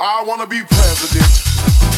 I wanna be president.